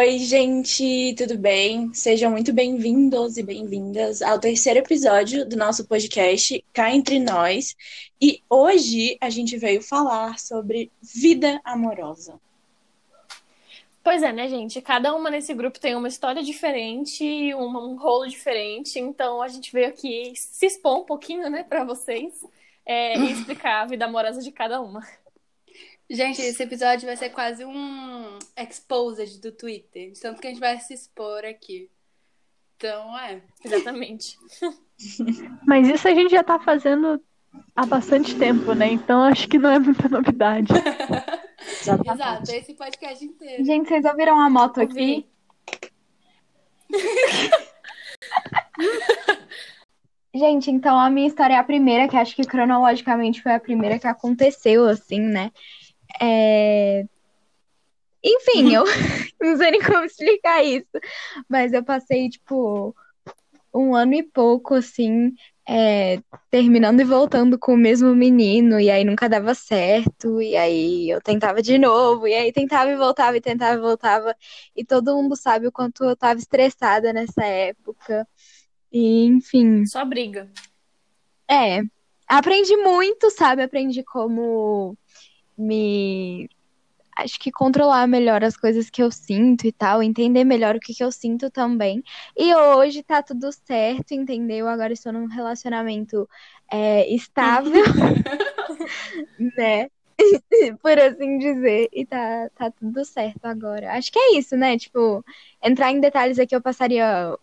Oi, gente, tudo bem? Sejam muito bem-vindos e bem-vindas ao terceiro episódio do nosso podcast Cá Entre Nós. E hoje a gente veio falar sobre vida amorosa. Pois é, né, gente? Cada uma nesse grupo tem uma história diferente, um, rolo diferente, então a gente veio aqui se expor um pouquinho, né, para vocês é, e explicar a vida amorosa de cada uma. Gente, esse episódio vai ser quase um exposed do Twitter. Tanto que a gente vai se expor aqui. Então, é. Exatamente. Mas isso a gente já tá fazendo há bastante tempo, né? Então acho que não é muita novidade. Exato, esse podcast inteiro. Gente, vocês ouviram a moto aqui? Gente, então a minha história é a primeira, que acho que cronologicamente foi a primeira que aconteceu, assim, né? É... Enfim, eu não sei nem como explicar isso, mas eu passei, tipo, um ano e pouco, assim, é, terminando e voltando com o mesmo menino, e aí nunca dava certo, e aí eu tentava de novo, e aí tentava e voltava, e tentava e voltava, e todo mundo sabe o quanto eu tava estressada nessa época, e enfim. Só briga. É, aprendi muito, sabe? Aprendi como me acho que controlar melhor as coisas que eu sinto e tal, entender melhor o que, que eu sinto também. E hoje tá tudo certo, entendeu? Agora estou num relacionamento é, estável, né? Por assim dizer. E tá, tá tudo certo agora. Acho que é isso, né? Tipo, entrar em detalhes aqui eu passaria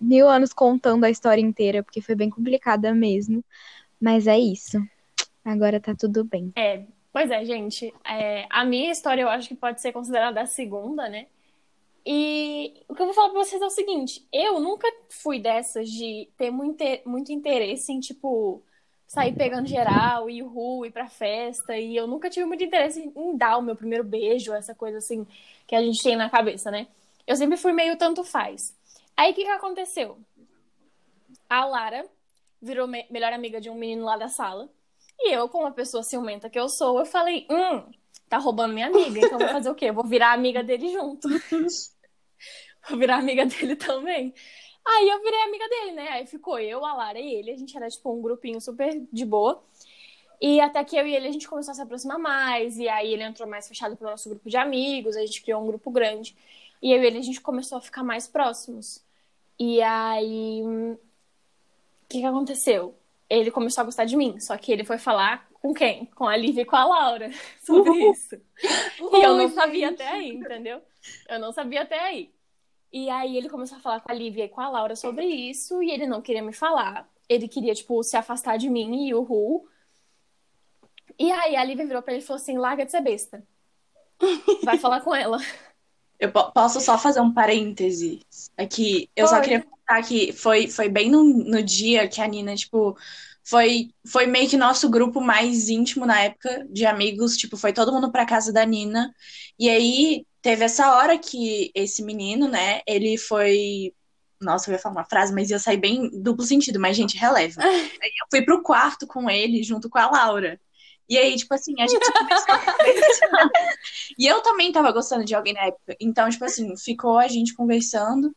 mil anos contando a história inteira, porque foi bem complicada mesmo. Mas é isso. Agora tá tudo bem. É, Pois é, gente. É, a minha história eu acho que pode ser considerada a segunda, né? E o que eu vou falar pra vocês é o seguinte: eu nunca fui dessas de ter muito, interesse em, tipo, sair pegando geral, ir ru, ir pra festa. E eu nunca tive muito interesse em dar o meu primeiro beijo, essa coisa assim que a gente tem na cabeça, né? Eu sempre fui meio tanto faz. Aí o que, que aconteceu? A Lara virou me melhor amiga de um menino lá da sala. E eu, como uma pessoa ciumenta que eu sou, eu falei, hum, tá roubando minha amiga, então vou fazer o quê? Eu vou virar amiga dele junto. vou virar amiga dele também. Aí eu virei amiga dele, né? Aí ficou eu, a Lara e ele. A gente era, tipo, um grupinho super de boa. E até que eu e ele a gente começou a se aproximar mais. E aí ele entrou mais fechado pro nosso grupo de amigos. A gente criou um grupo grande. E eu e ele a gente começou a ficar mais próximos. E aí. O que, que aconteceu? Ele começou a gostar de mim. Só que ele foi falar com quem? Com a Lívia e com a Laura sobre isso. E eu não sabia gente. até aí, entendeu? Eu não sabia até aí. E aí ele começou a falar com a Lívia e com a Laura sobre isso, e ele não queria me falar. Ele queria, tipo, se afastar de mim e o Ru. E aí a Lívia virou pra ele e falou assim: larga de ser besta. Vai falar com ela. Eu posso só fazer um parêntese aqui. Eu Pode. só queria contar que foi, foi bem no, no dia que a Nina, tipo, foi, foi meio que nosso grupo mais íntimo na época de amigos. Tipo, foi todo mundo pra casa da Nina. E aí teve essa hora que esse menino, né, ele foi. Nossa, eu ia falar uma frase, mas ia sair bem duplo sentido, mas, gente, releva. eu fui pro quarto com ele, junto com a Laura. E aí, tipo assim, a gente começou a E eu também tava gostando de alguém na época. Então, tipo assim, ficou a gente conversando.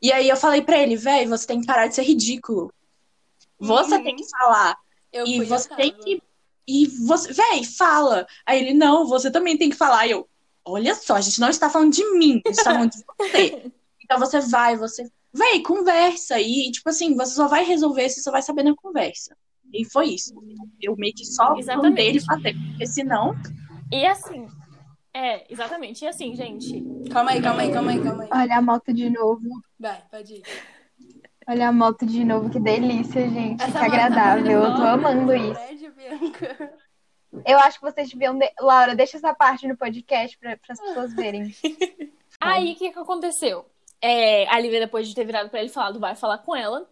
E aí eu falei pra ele, velho, você tem que parar de ser ridículo. Você uhum. tem que falar. Eu e você tem que. E você, véi, fala. Aí ele, não, você também tem que falar. E eu, olha só, a gente não está falando de mim, a gente está falando de você. Então você vai, você. Véi, conversa. E, tipo assim, você só vai resolver se você vai saber na conversa. E foi isso. Eu meio que só mandei ele fazer, porque senão. E assim. É, exatamente. E assim, gente. Calma aí, calma aí, calma aí, calma aí. Olha a moto de novo. Vai, pode ir. Olha a moto de novo, que delícia, gente. Essa que agradável. Eu tô amando isso. Eu acho que vocês deviam. De... Laura, deixa essa parte no podcast para as pessoas verem. Aí, o que, que aconteceu? É, a Lívia, depois de ter virado para ele falado, vai falar com ela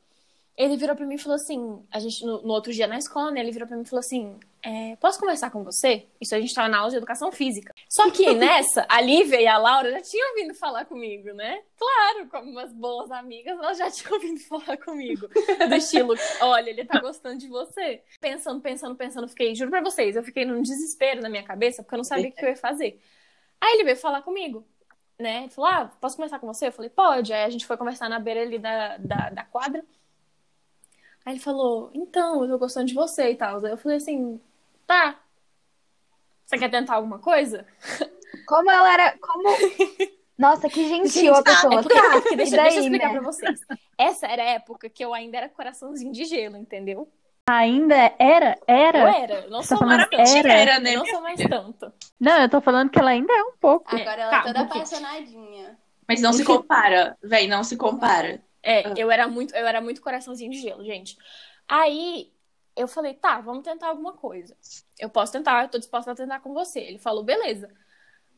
ele virou pra mim e falou assim: a gente, no, no outro dia na escola, né, ele virou pra mim e falou assim: é, posso conversar com você? Isso a gente tava na aula de educação física. Só que nessa, a Lívia e a Laura já tinham vindo falar comigo, né? Claro, como umas boas amigas, elas já tinham vindo falar comigo. Do estilo, olha, ele tá gostando de você. Pensando, pensando, pensando, fiquei, juro pra vocês, eu fiquei num desespero na minha cabeça, porque eu não sabia o que eu ia fazer. Aí ele veio falar comigo. né? Ele falou, ah, posso conversar com você? Eu falei, pode. Aí a gente foi conversar na beira ali da, da, da quadra. Aí ele falou, então, eu tô gostando de você e tal. Aí eu falei assim, tá. Você quer tentar alguma coisa? Como ela era. Como. Nossa, que gentil a Gente, pessoa. é porque, tá, porque deixa, e daí, deixa eu explicar né? pra vocês. Essa era a época que eu ainda era coraçãozinho de gelo, entendeu? Ainda era? Eu Era? era, eu não Você tá sou mais falando tanto. era? Era, né? Eu não sou mais tanto. Não, eu tô falando que ela ainda é um pouco. Agora ela tá, é toda um apaixonadinha. Mas não se compara, véi, não se compara. É, Ah. eu era muito, eu era muito coraçãozinho de gelo, gente. Aí eu falei, tá, vamos tentar alguma coisa. Eu posso tentar, eu tô disposta a tentar com você. Ele falou, beleza.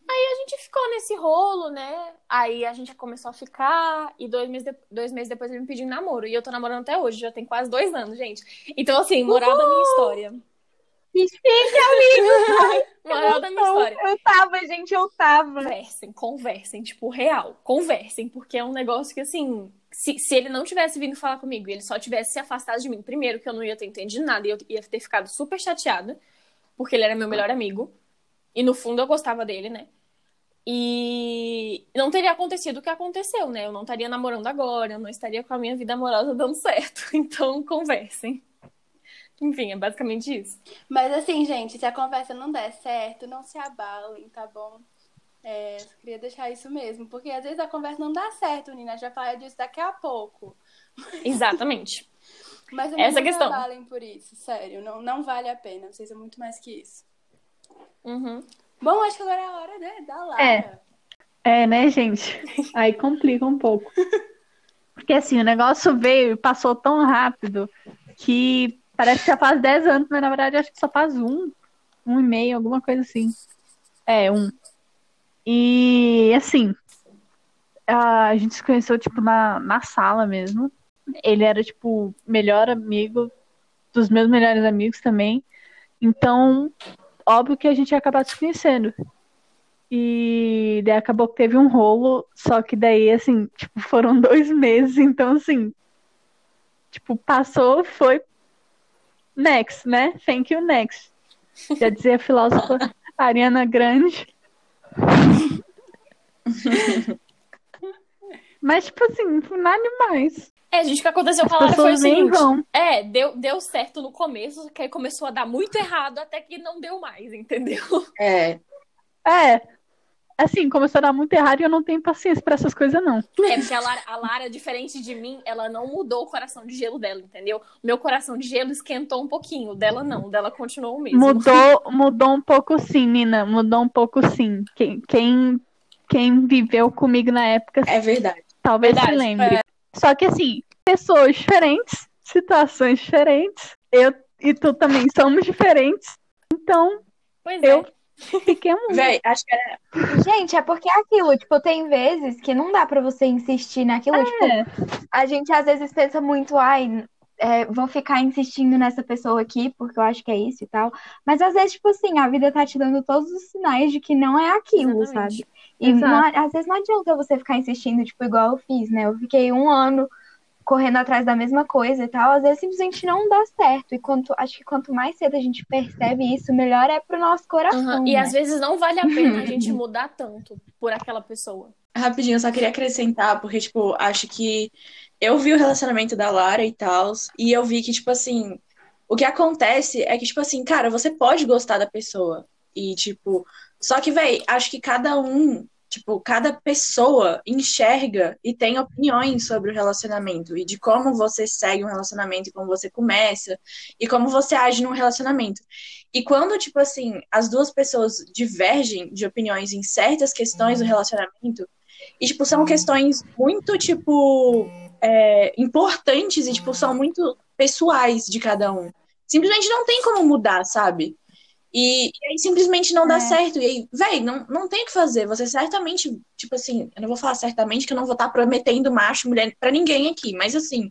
Aí a gente ficou nesse rolo, né? Aí a gente começou a ficar, e dois meses, de- dois meses depois ele me pediu em namoro. E eu tô namorando até hoje, já tem quase dois anos, gente. Então, assim, moral da minha história. Que chique, amigo. Moral da minha história. Eu tava, gente, eu tava. Conversem, conversem, tipo, real. Conversem, porque é um negócio que, assim, se, se ele não tivesse vindo falar comigo e ele só tivesse se afastado de mim, primeiro, que eu não ia ter entendido nada e eu ia ter ficado super chateada, porque ele era meu melhor amigo. E no fundo eu gostava dele, né? E não teria acontecido o que aconteceu, né? Eu não estaria namorando agora, eu não estaria com a minha vida amorosa dando certo. Então, conversem. Enfim, é basicamente isso. Mas assim, gente, se a conversa não der certo, não se abalem, tá bom? É, queria deixar isso mesmo, porque às vezes a conversa não dá certo, Nina. A gente vai falar disso daqui a pouco. Exatamente. Mas Essa não questão. se abalem por isso, sério. Não, não vale a pena. Vocês são muito mais que isso. Uhum. Bom, acho que agora é a hora, né? Da Lara. É. É, né, gente? Aí complica um pouco. Porque assim, o negócio veio e passou tão rápido que parece que já faz 10 anos, mas na verdade acho que só faz um, um e meio, alguma coisa assim. É, um. E assim, a gente se conheceu, tipo, na, na sala mesmo. Ele era, tipo, melhor amigo dos meus melhores amigos também. Então, óbvio que a gente ia acabar se conhecendo. E daí acabou que teve um rolo, só que daí, assim, tipo, foram dois meses, então, assim, tipo, passou, foi next, né? Thank you, next. Já dizia a filósofa Ariana Grande. Mas, tipo assim, nada demais. É, gente, o que aconteceu com a Lara foi o seguinte. vão. É, deu, deu certo no começo, que aí começou a dar muito errado até que não deu mais, entendeu? É, É, assim, começou a dar muito errado e eu não tenho paciência pra essas coisas, não. É, porque a Lara, a Lara, diferente de mim, ela não mudou o coração de gelo dela, entendeu? Meu coração de gelo esquentou um pouquinho, o dela não, o dela continuou o mesmo. Mudou, mudou um pouco sim, Nina. Mudou um pouco sim. Quem, quem, quem viveu comigo na época é verdade. talvez Verdade, se lembre. Só que assim, pessoas diferentes, situações diferentes. Eu e tu também somos diferentes. Então, Pois eu é. Fiquemos. Véi, acho que era. Gente, é porque é aquilo, tipo, tem vezes que não dá pra você insistir naquilo, tipo, É, a gente às vezes pensa muito, ai, é, vou ficar insistindo nessa pessoa aqui, porque eu acho que é isso e tal. Mas às vezes, tipo assim, a vida tá te dando todos os sinais de que não é aquilo, Exatamente. sabe? E não- às vezes não adianta você ficar insistindo, tipo, igual eu fiz, né? Eu fiquei um ano correndo atrás da mesma coisa e tal, às vezes simplesmente não dá certo. E quanto, acho que quanto mais cedo a gente percebe isso, melhor é pro nosso coração. Aham, E né? às vezes não vale a pena a gente mudar tanto por aquela pessoa. Rapidinho, eu só queria acrescentar, porque, tipo, acho que eu vi o relacionamento da Lara e tal, e eu vi que, tipo assim, o que acontece é que, tipo assim, cara, você pode gostar da pessoa. E, tipo, só que, véi, acho que cada um, tipo, cada pessoa enxerga e tem opiniões sobre o relacionamento e de como você segue um relacionamento e como você começa e como você age num relacionamento. E quando, tipo assim, as duas pessoas divergem de opiniões em certas questões do relacionamento, e, tipo, são questões muito, tipo, é, importantes e, tipo, são muito pessoais de cada um. Simplesmente não tem como mudar, sabe? E, e aí simplesmente não dá É. certo. E aí, véi, não, não tem o que fazer. Você certamente, tipo assim, eu não vou falar certamente que eu não vou estar prometendo macho, mulher pra ninguém aqui, mas assim,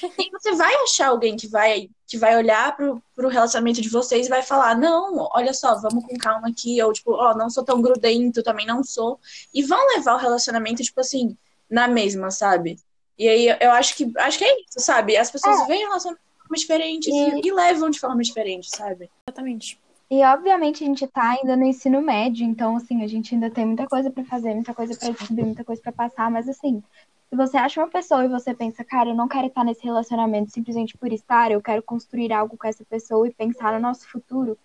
você vai achar alguém que vai, que vai olhar pro, pro relacionamento de vocês e vai falar: não, olha só, vamos com calma aqui, ou tipo, ó, não sou tão grudento, também não sou. E vão levar o relacionamento, tipo assim, na mesma, sabe? E aí eu- acho que acho que é isso, sabe? As pessoas veem o relacionamento de forma diferente e, e levam de forma diferente, sabe? Exatamente. E obviamente a gente tá ainda no ensino médio, então assim, a gente ainda tem muita coisa pra fazer, muita coisa pra descobrir, muita coisa pra passar, mas assim, se você acha uma pessoa e você pensa, cara, eu não quero estar nesse relacionamento simplesmente por estar, eu quero construir algo com essa pessoa e pensar no nosso futuro,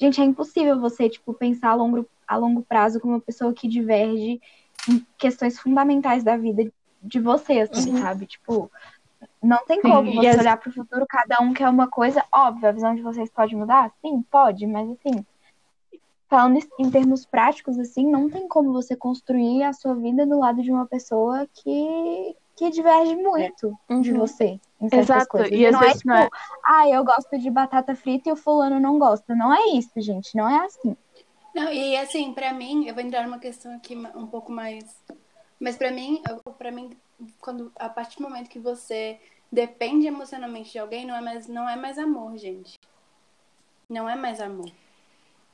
gente, é impossível você, tipo, pensar a longo, a longo prazo com uma pessoa que diverge em questões fundamentais da vida de você, assim, Uhum. sabe? Tipo, não tem como Sim, e você as- olhar pro futuro, cada um quer uma coisa, óbvio, a visão de vocês pode mudar? Sim, pode, mas assim, falando em termos práticos, assim, não tem como você construir a sua vida do lado de uma pessoa que, que diverge muito de Uhum. você em certas Exato, coisas. e às não vezes é não é- tipo, ah, eu gosto de batata frita e o fulano não gosta. Não é isso, gente, não é assim. Não, e assim, pra mim, eu vou entrar numa questão aqui um pouco mais. Mas pra mim, pra mim, quando a partir do momento que você depende emocionalmente de alguém, não é mais, não é mais amor, gente. Não é mais amor.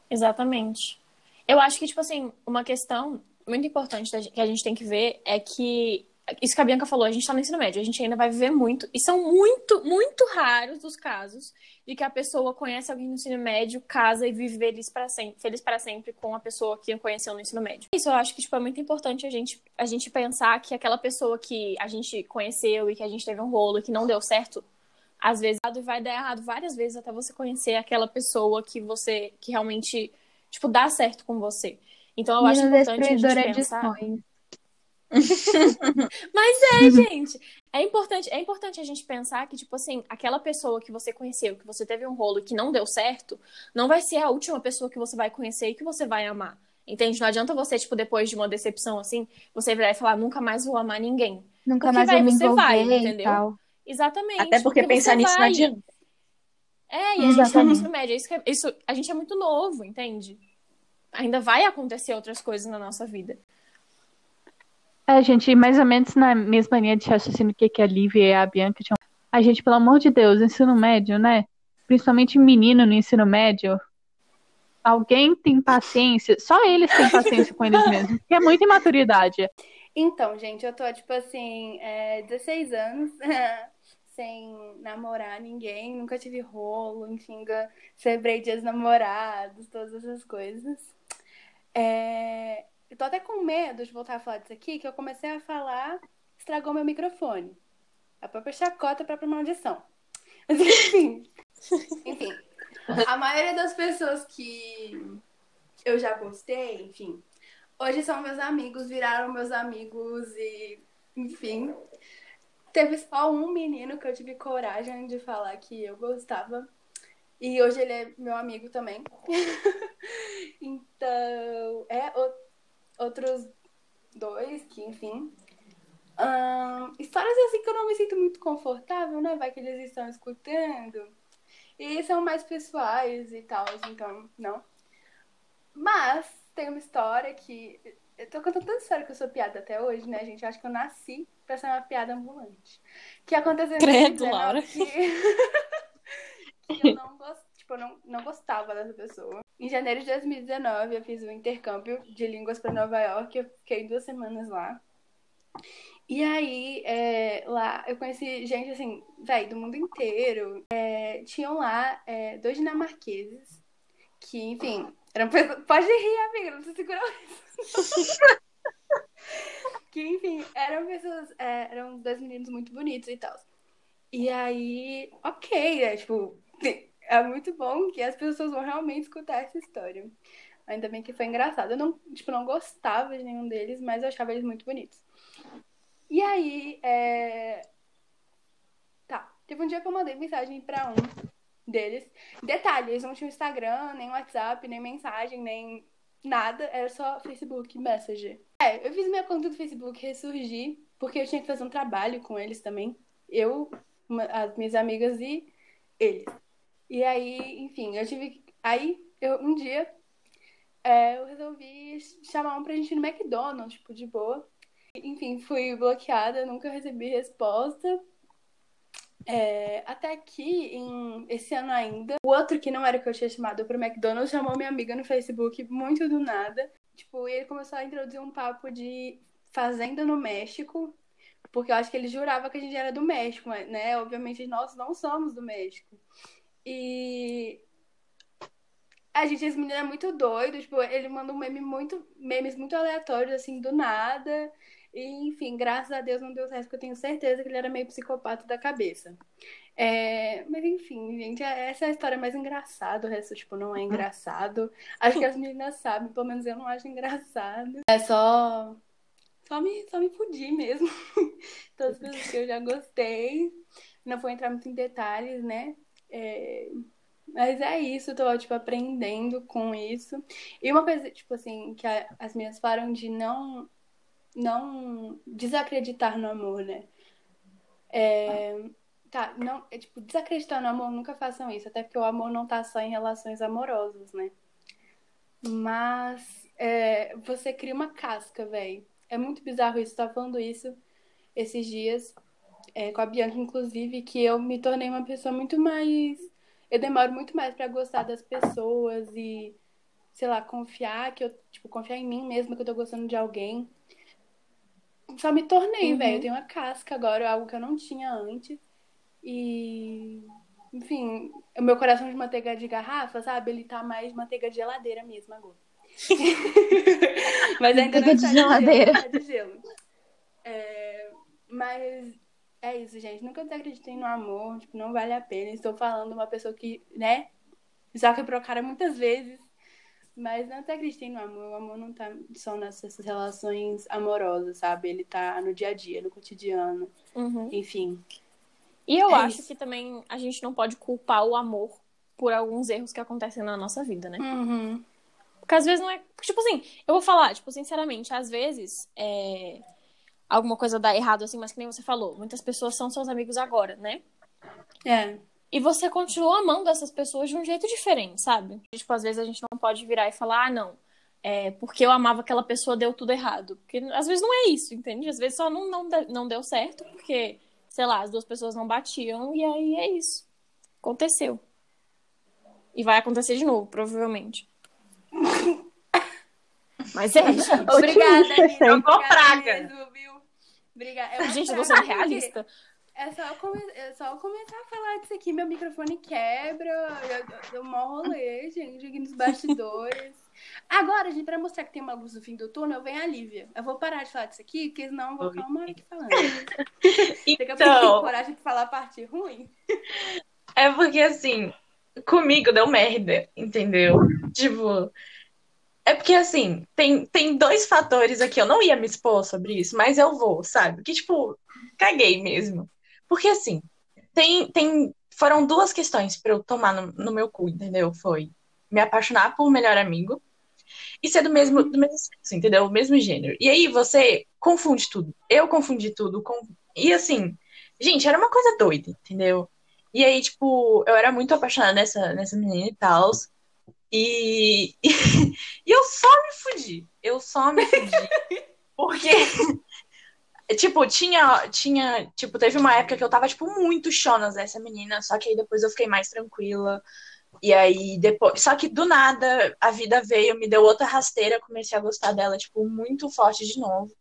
Exatamente. Eu acho que, tipo assim, uma questão muito importante que a gente tem que ver é que. Isso que a Bianca falou, a gente tá no ensino médio, a gente ainda vai viver muito. E são muito, muito raros os casos de que a pessoa conhece alguém no ensino médio, casa e vive feliz para sempre, feliz para sempre com a pessoa que conheceu no ensino médio. Isso eu acho que tipo, é muito importante a gente, a gente pensar que aquela pessoa que a gente conheceu e que a gente teve um rolo e que não deu certo, às vezes vai dar errado várias vezes até você conhecer aquela pessoa que você que realmente tipo dá certo com você. Então eu acho importante a gente de pensar. sonhos. Mas é, gente, é importante, é importante a gente pensar que tipo assim, aquela pessoa que você conheceu, que você teve um rolo e que não deu certo, não vai ser a última pessoa que você vai conhecer e que você vai amar. Entende? Não adianta você, tipo, depois de uma decepção assim, você virar e falar, nunca mais vou amar ninguém. Nunca Porque mais vai, vou me você envolver vai, e entendeu? tal. Exatamente. Até porque pensar você nisso não vai. adianta. É, e a gente tá no Exatamente. ensino médio. Isso, que é- isso, a gente é muito novo, entende? Ainda vai acontecer outras coisas na nossa vida. É, gente, mais ou menos na mesma linha de raciocínio que que a Lívia e a Bianca tinham. A gente, pelo amor de Deus, ensino médio, né? Principalmente menino no ensino médio. Alguém tem paciência, só eles têm paciência com eles mesmos, porque é muita imaturidade. Então, gente, eu tô, tipo assim, é, 16 anos sem namorar ninguém, nunca tive rolo, enfim, celebrei dias namorados, todas essas coisas. É, eu tô até com medo de voltar a falar disso aqui, que eu comecei a falar, estragou meu microfone. A própria chacota, a própria maldição. Mas enfim. Enfim. A maioria das pessoas que eu já gostei, enfim, hoje são meus amigos, viraram meus amigos e, enfim. Teve só um menino que eu tive coragem de falar que eu gostava. E hoje ele é meu amigo também. então, é o- outros dois que, enfim. Ahn, histórias assim que eu não me sinto muito confortável, né? Vai que eles estão escutando. E são mais pessoais e tal, então, não. Mas tem uma história que. Eu tô contando tanta história que eu sou piada até hoje, né, gente? Eu acho que eu nasci pra ser uma piada ambulante. Que aconteceu em Credo, 2019 Laura. Que, que eu não, tipo, eu não, não gostava dessa pessoa. Em janeiro de 2019, eu fiz um intercâmbio de línguas pra Nova York. Eu fiquei duas semanas lá. E aí, é, lá, eu conheci gente, assim, velho, do mundo inteiro. É, tinham lá é, dois dinamarqueses que, enfim, eram pessoas... Pode rir, amiga, não precisa segurar isso. que, enfim, eram pessoas... é, eram dois meninos muito bonitos e tal. E aí, ok, é, tipo... É muito bom que as pessoas vão realmente escutar essa história. Ainda bem que foi engraçado. Eu não, tipo, não gostava de nenhum deles, mas eu achava eles muito bonitos. E aí, é... Tá. Teve um dia que eu mandei mensagem pra um deles. Detalhe, eles não tinham Instagram, nem WhatsApp, nem mensagem, nem nada. Era só Facebook Messenger. É, eu fiz minha conta do Facebook ressurgir, porque eu tinha que fazer um trabalho com eles também. Eu, uma- as minhas amigas e eles. E aí, enfim, eu tive. Aí, eu, um dia, é, eu resolvi chamar um pra gente ir no McDonald's, tipo, de boa. Enfim, fui bloqueada, nunca recebi resposta. É, até que, em, esse ano ainda, o outro que não era que eu tinha chamado pro McDonald's chamou minha amiga no Facebook, muito do nada. Tipo, e ele começou a introduzir um papo de fazenda no México, porque eu acho que ele jurava que a gente era do México, né? Obviamente nós não somos do México. E A gente, esse menino é muito doido, tipo, ele manda um meme muito, memes muito aleatórios, assim, do nada. E, enfim, graças a Deus não deu certo, porque eu tenho certeza que ele era meio psicopata da cabeça. É, mas enfim, gente, essa é a história mais engraçada, o resto, tipo, não é engraçado. Acho que as meninas sabem, pelo menos eu não acho engraçado. É só. Só me, só me fudir mesmo. Todas as coisas que eu já gostei. Não vou entrar muito em detalhes, né? É, mas é isso, eu tô, tipo, aprendendo com isso. E uma coisa, tipo assim, que a, as minhas falaram de não, não desacreditar no amor, né? É, tá, não, é, tipo, desacreditar no amor, nunca façam isso, até porque o amor não tá só em relações amorosas, né? Mas é, você cria uma casca, velho. É muito bizarro isso, tá falando isso esses dias, é, com a Bianca, inclusive, que eu me tornei uma pessoa muito mais eu demoro muito mais para gostar das pessoas e, sei lá, confiar que eu, tipo, confiar em mim mesma que eu tô gostando de alguém. Só me tornei, uhum. velho. Eu tenho uma casca agora, algo que eu não tinha antes. E, enfim, o meu coração de manteiga de garrafa, sabe? Ele tá mais manteiga de geladeira mesmo agora. mas ainda não está de geladeira. De gelo, tá de gelo. É, mas é isso, gente. Nunca desacreditem no amor, tipo, não vale a pena. Estou falando uma pessoa que, né, já quebrou a cara muitas vezes. Mas não desacreditem no amor. O amor não tá só nessas relações amorosas, sabe? Ele tá no dia a dia, no cotidiano. Uhum. Enfim. E eu é acho isso. que também a gente não pode culpar o amor por alguns erros que acontecem na nossa vida, né? Uhum. Porque às vezes não é. Tipo assim, eu vou falar, tipo, sinceramente, às vezes é alguma coisa dá errado, assim, mas que nem você falou, muitas pessoas são seus amigos agora, né? É. E você continua amando essas pessoas de um jeito diferente, sabe? Tipo, às vezes a gente não pode virar e falar, ah, não, é porque eu amava aquela pessoa, deu tudo errado. Porque às vezes não é isso, entende? Às vezes só não, não, não deu certo, porque, sei lá, as duas pessoas não batiam, e aí é isso. Aconteceu. E vai acontecer de novo, provavelmente. Mas é, gente. Obrigada, Nina. Obrigada praga. Mesmo, viu? Obrigada. É Gente, você é realista. É só, come... é só começar a falar disso aqui, meu microfone quebra, deu um rolê, gente, aqui nos bastidores. Agora, gente, pra mostrar que tem uma luz no fim do túnel, vem a Lívia. Eu vou parar de falar disso aqui, porque senão eu vou ficar uma hora aqui falando. então... Daqui a pouco coragem de falar a parte ruim. É porque, assim, comigo deu merda, entendeu? Tipo, é porque, assim, tem, tem dois fatores aqui. Eu não ia me expor sobre isso, mas eu vou, sabe? Que, tipo, caguei mesmo. Porque, assim, tem, tem, foram duas questões para eu tomar no, no, meu cu, entendeu? Foi me apaixonar por um melhor amigo e ser do mesmo, do mesmo sexo, entendeu? O mesmo gênero. E aí você confunde tudo. Eu confundi tudo. Com... E, assim, gente, era uma coisa doida, entendeu? E aí, tipo, eu era muito apaixonada nessa, nessa menina e tal. E, e, eu só me fudi. Eu só me fudi. Porque, tipo, tinha, tinha. Tipo, teve uma época que eu tava, tipo, muito chonas dessa menina. Só que aí depois eu fiquei mais tranquila. E aí depois. Só que do nada a vida veio, me deu outra rasteira, comecei a gostar dela, tipo, muito forte de novo.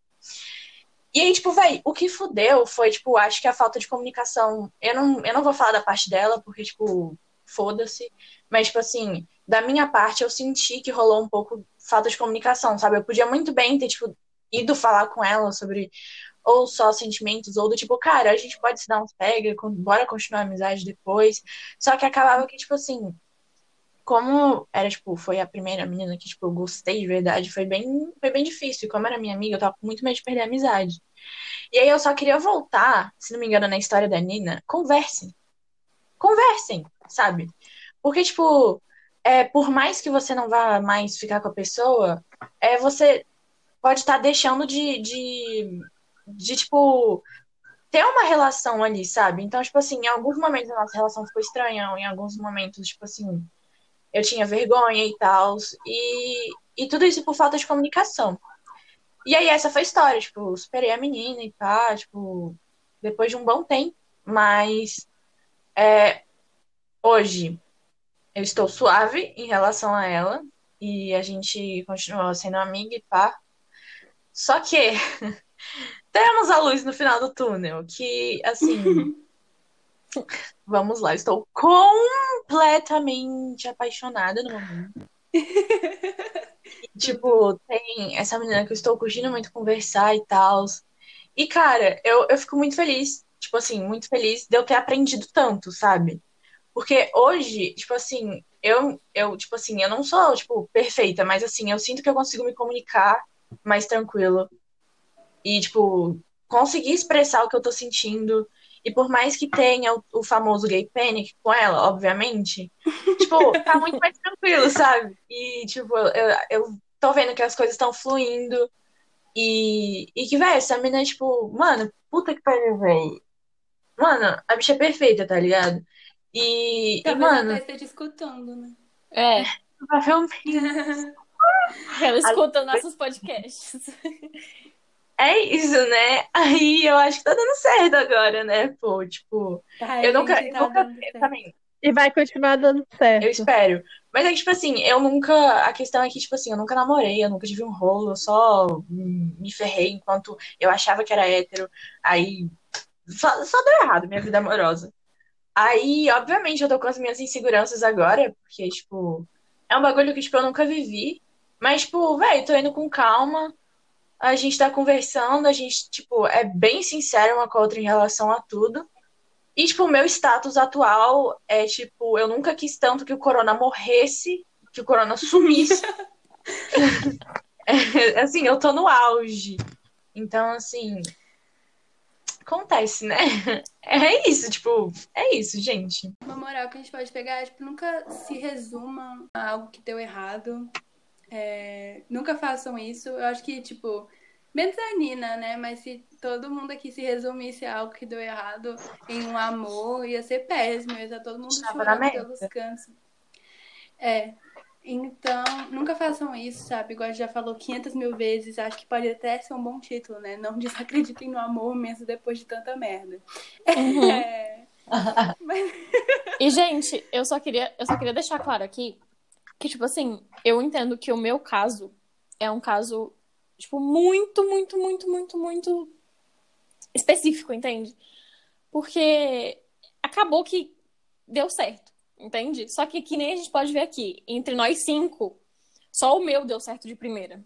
E aí, tipo, véi, o que fudeu foi, tipo, acho que a falta de comunicação. Eu não, eu não vou falar da parte dela, porque, tipo, foda-se. Mas, tipo assim, da minha parte, eu senti que rolou um pouco falta de comunicação, sabe? Eu podia muito bem ter, tipo, ido falar com ela sobre ou só sentimentos, ou do tipo, cara, a gente pode se dar uns pega, bora continuar a amizade depois. Só que acabava que, tipo assim, como era, tipo, foi a primeira menina que, tipo, eu gostei de verdade, foi bem, foi bem difícil. E como era minha amiga, eu tava com muito medo de perder a amizade. E aí eu só queria voltar, se não me engano, na história da Nina, conversem. Conversem, sabe? Porque, tipo, é, por mais que você não vá mais ficar com a pessoa, é, você pode estar tá deixando de, de, de, tipo, ter uma relação ali, sabe? Então, tipo assim, em alguns momentos a nossa relação ficou estranha, em alguns momentos, tipo assim, eu tinha vergonha e tal, e, e tudo isso por falta de comunicação. E aí essa foi a história, tipo, superei a menina e pá, tipo, depois de um bom tempo, mas é, hoje eu estou suave em relação a ela e a gente continua sendo amiga e pá. Só que temos a luz no final do túnel, que assim. vamos lá, estou completamente apaixonada no momento. E, tipo, tem essa menina que eu estou curtindo muito conversar e tal. E, cara, eu, eu fico muito feliz, tipo assim, muito feliz de eu ter aprendido tanto, sabe? Porque hoje, tipo assim, eu, eu, tipo assim, eu não sou, tipo, perfeita, mas assim, eu sinto que eu consigo me comunicar mais tranquilo. E, tipo, conseguir expressar o que eu tô sentindo. E por mais que tenha o, o famoso gay panic com ela, obviamente, tipo, tá muito mais tranquilo, sabe? E, tipo, eu, eu tô vendo que as coisas estão fluindo. E, e que, velho, essa menina, tipo, mano, puta que pariu, velho. Mano, a bicha é perfeita, tá ligado? E, e Talvez ela mano, até esteja escutando, né? É, provavelmente. ela escuta nossos podcasts. É isso, né? Aí eu acho que tá dando certo agora, né? Pô, tipo, Tá, eu nunca, eu tá nunca, eu também, E vai continuar dando eu certo. espero. Mas é que, tipo assim, eu nunca, a questão é que, tipo assim, eu nunca namorei, eu nunca tive um rolo, eu só me ferrei enquanto eu achava que era hétero. Aí, só, só deu errado minha vida amorosa. Aí, obviamente, eu tô com as minhas inseguranças agora, porque, tipo, é um bagulho que, tipo, eu nunca vivi. Mas, tipo, velho, tô indo com calma. A gente tá conversando, a gente, tipo, é bem sincero uma com a outra em relação a tudo. E, tipo, o meu status atual é, tipo, eu nunca quis tanto que o corona morresse, que o corona sumisse. É, assim, eu tô no auge. Então, assim, acontece, né? É isso, tipo, é isso, gente. Uma moral que a gente pode pegar é, tipo, nunca se resuma a algo que deu errado. É, nunca façam isso. Eu acho que, tipo, menos a Nina, né? Mas se todo mundo aqui se resumisse a algo que deu errado em um amor, ia ser péssimo. Ia estar todo mundo chorando pelos cantos. É. Então, nunca façam isso, sabe? Igual a gente já falou 500 mil vezes. Acho que pode até ser um bom título, né? Não desacreditem no amor mesmo depois de tanta merda. Uhum. É. Mas E, gente, eu só queria, eu só queria deixar claro aqui que, tipo assim, eu entendo que o meu caso é um caso, tipo, muito, muito, muito, muito, muito específico, entende? Porque acabou que deu certo, entende? Só que que nem a gente pode ver aqui, entre nós cinco, só o meu deu certo de primeira.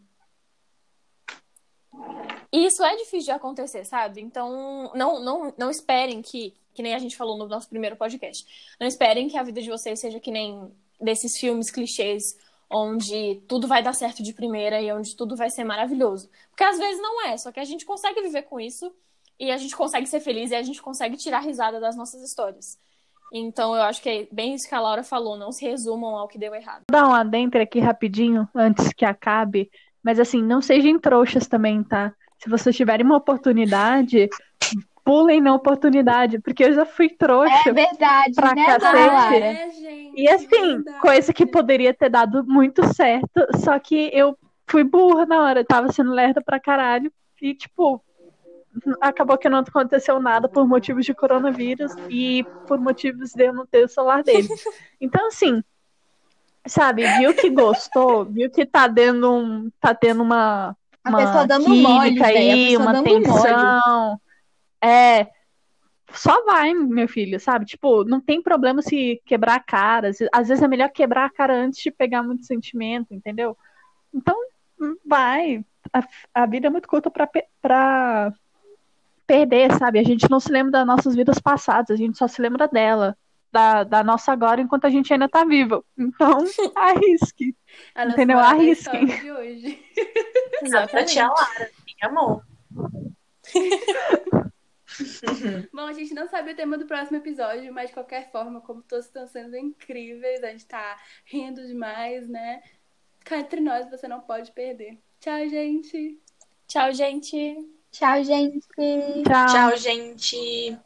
E isso é difícil de acontecer, sabe? Então, não, não, não esperem que, que nem a gente falou no nosso primeiro podcast, não esperem que a vida de vocês seja que nem desses filmes clichês, onde tudo vai dar certo de primeira e onde tudo vai ser maravilhoso. Porque às vezes não é, só que a gente consegue viver com isso e a gente consegue ser feliz e a gente consegue tirar risada das nossas histórias. Então eu acho que é bem isso que a Laura falou, não se resumam ao que deu errado. Vou dar um adentro aqui rapidinho, antes que acabe. Mas assim, não sejam trouxas também, tá? Se vocês tiverem uma oportunidade, pulem na oportunidade, porque eu já fui trouxa. É verdade, Pra né, cacete. Lara? É, gente. E assim, coisa que poderia ter dado muito certo, só que eu fui burra na hora, eu tava sendo lerda pra caralho. E, tipo, acabou que não aconteceu nada por motivos de coronavírus e por motivos de eu não ter o celular dele. Então, assim, sabe, viu que gostou, viu que tá dando um, tá tendo uma, A uma pessoa dando química mole, aí, uma dando mole. tensão. É, só vai, meu filho, sabe? Tipo, não tem problema se quebrar a cara. Às vezes é melhor quebrar a cara antes de pegar muito sentimento, entendeu? Então, vai. A, a vida é muito curta pra, pra perder, sabe? A gente não se lembra das nossas vidas passadas, a gente só se lembra dela, da, da nossa agora, enquanto a gente ainda tá viva. Então, arrisque. Entendeu? Arrisquem. hoje. Pra tia Lara, minha amor. Bom, a gente não sabe o tema do próximo episódio, mas de qualquer forma, como todos estão sendo incríveis, a gente tá rindo demais, né? Cá entre nós, você não pode perder. Tchau, gente! Tchau, gente! Tchau, gente. Tchau. Tchau, gente.